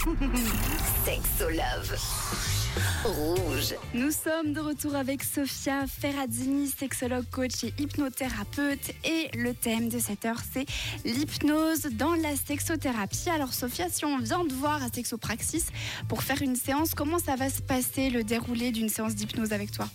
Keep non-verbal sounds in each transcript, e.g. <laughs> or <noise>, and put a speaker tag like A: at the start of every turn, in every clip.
A: <laughs> Sexolove. Rouge.
B: Nous sommes de retour avec Sophia Ferradzini, sexologue, coach et hypnothérapeute. Et le thème de cette heure, c'est l'hypnose dans la sexothérapie. Alors Sophia, si on vient de voir à Sexopraxis pour faire une séance, comment ça va se passer le déroulé d'une séance d'hypnose avec toi?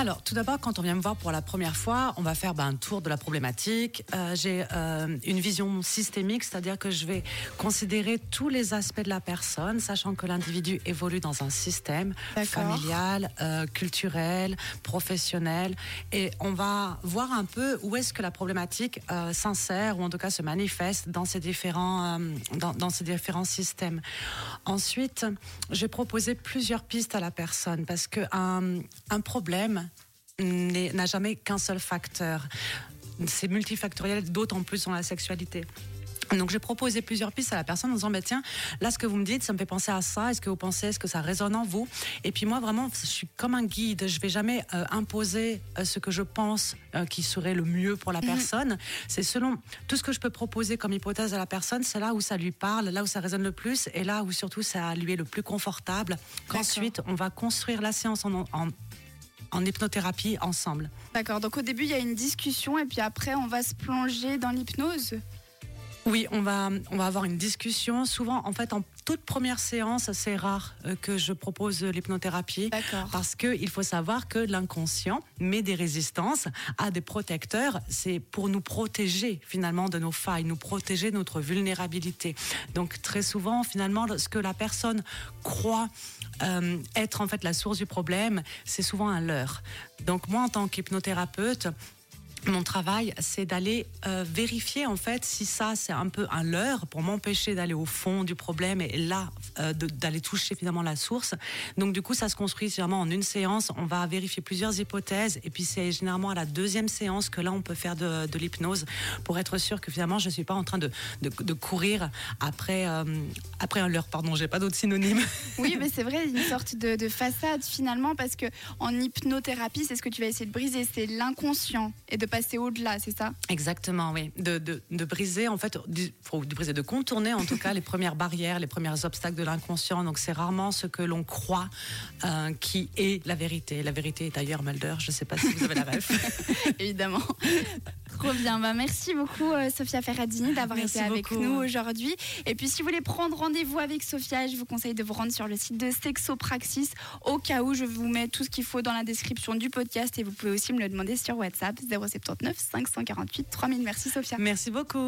C: Alors, tout d'abord, quand on vient me voir pour la première fois, on va faire ben, un tour de la problématique. Euh, j'ai euh, une vision systémique, c'est-à-dire que je vais considérer tous les aspects de la personne, sachant que l'individu évolue dans un système familial, euh, culturel, professionnel, et on va voir un peu où est-ce que la problématique s'insère ou en tout cas se manifeste dans ces différents dans, dans ces différents systèmes. Ensuite, j'ai proposé plusieurs pistes à la personne parce que un problème n'a jamais qu'un seul facteur. C'est multifactoriel, d'autant plus dans la sexualité. Donc j'ai proposé plusieurs pistes à la personne en disant bah, tiens là ce que vous me dites ça me fait penser à ça est-ce que vous pensez est-ce que ça résonne en vous? Et puis moi vraiment je suis comme un guide je vais jamais euh, imposer euh, ce que je pense euh, qui serait le mieux pour la mhm. personne c'est selon tout ce que je peux proposer comme hypothèse à la personne c'est là où ça lui parle là où ça résonne le plus et là où surtout ça lui est le plus confortable qu'ensuite on va construire la séance en, en en hypnothérapie ensemble.
B: D'accord, donc au début il y a une discussion et puis après on va se plonger dans l'hypnose?
C: Oui, on va, on va avoir une discussion. Souvent, en fait, en toute première séance, c'est rare euh, que je propose l'hypnothérapie. Parce qu'il faut savoir que l'inconscient met des résistances à des protecteurs. C'est pour nous protéger finalement de nos failles, nous protéger de notre vulnérabilité. Donc très souvent, finalement, ce que la personne croit euh, être en fait la source du problème, c'est souvent un leurre. Donc moi, en tant qu'hypnothérapeute, mon travail, c'est d'aller euh, vérifier en fait si ça c'est un peu un leurre pour m'empêcher d'aller au fond du problème et là euh, d'aller toucher finalement la source. Donc du coup, ça se construit généralement en une séance. On va vérifier plusieurs hypothèses et puis c'est généralement à la deuxième séance que là on peut faire de, l'hypnose pour être sûr que finalement je suis pas en train de, de, courir après euh, après un leurre. Pardon, j'ai pas d'autres synonymes. <laughs>
B: Oui, mais c'est vrai, une sorte de, de façade finalement parce que en hypnothérapie, c'est ce que tu vas essayer de briser, c'est l'inconscient et de passer au-delà, c'est ça?
C: Exactement, oui. De, de, de, briser, en fait, de, de briser, de contourner en tout cas <laughs> les premières barrières, les premiers obstacles de l'inconscient. Donc c'est rarement ce que l'on croit euh, qui est la vérité. La vérité est ailleurs, Mulder. Je ne sais pas si vous avez la ref. <laughs>
B: Évidemment. <laughs> Trop bien. Bah, merci beaucoup, euh, Sophia Ferradini, d'avoir été avec nous aujourd'hui. Et puis, si vous voulez prendre rendez-vous avec Sophia, je vous conseille de vous rendre sur le site de Sexopraxis. Au cas où, je vous mets tout ce qu'il faut dans la description du podcast et vous pouvez aussi me le demander sur WhatsApp 079 548 3000. Merci, Sophia.
C: Merci beaucoup.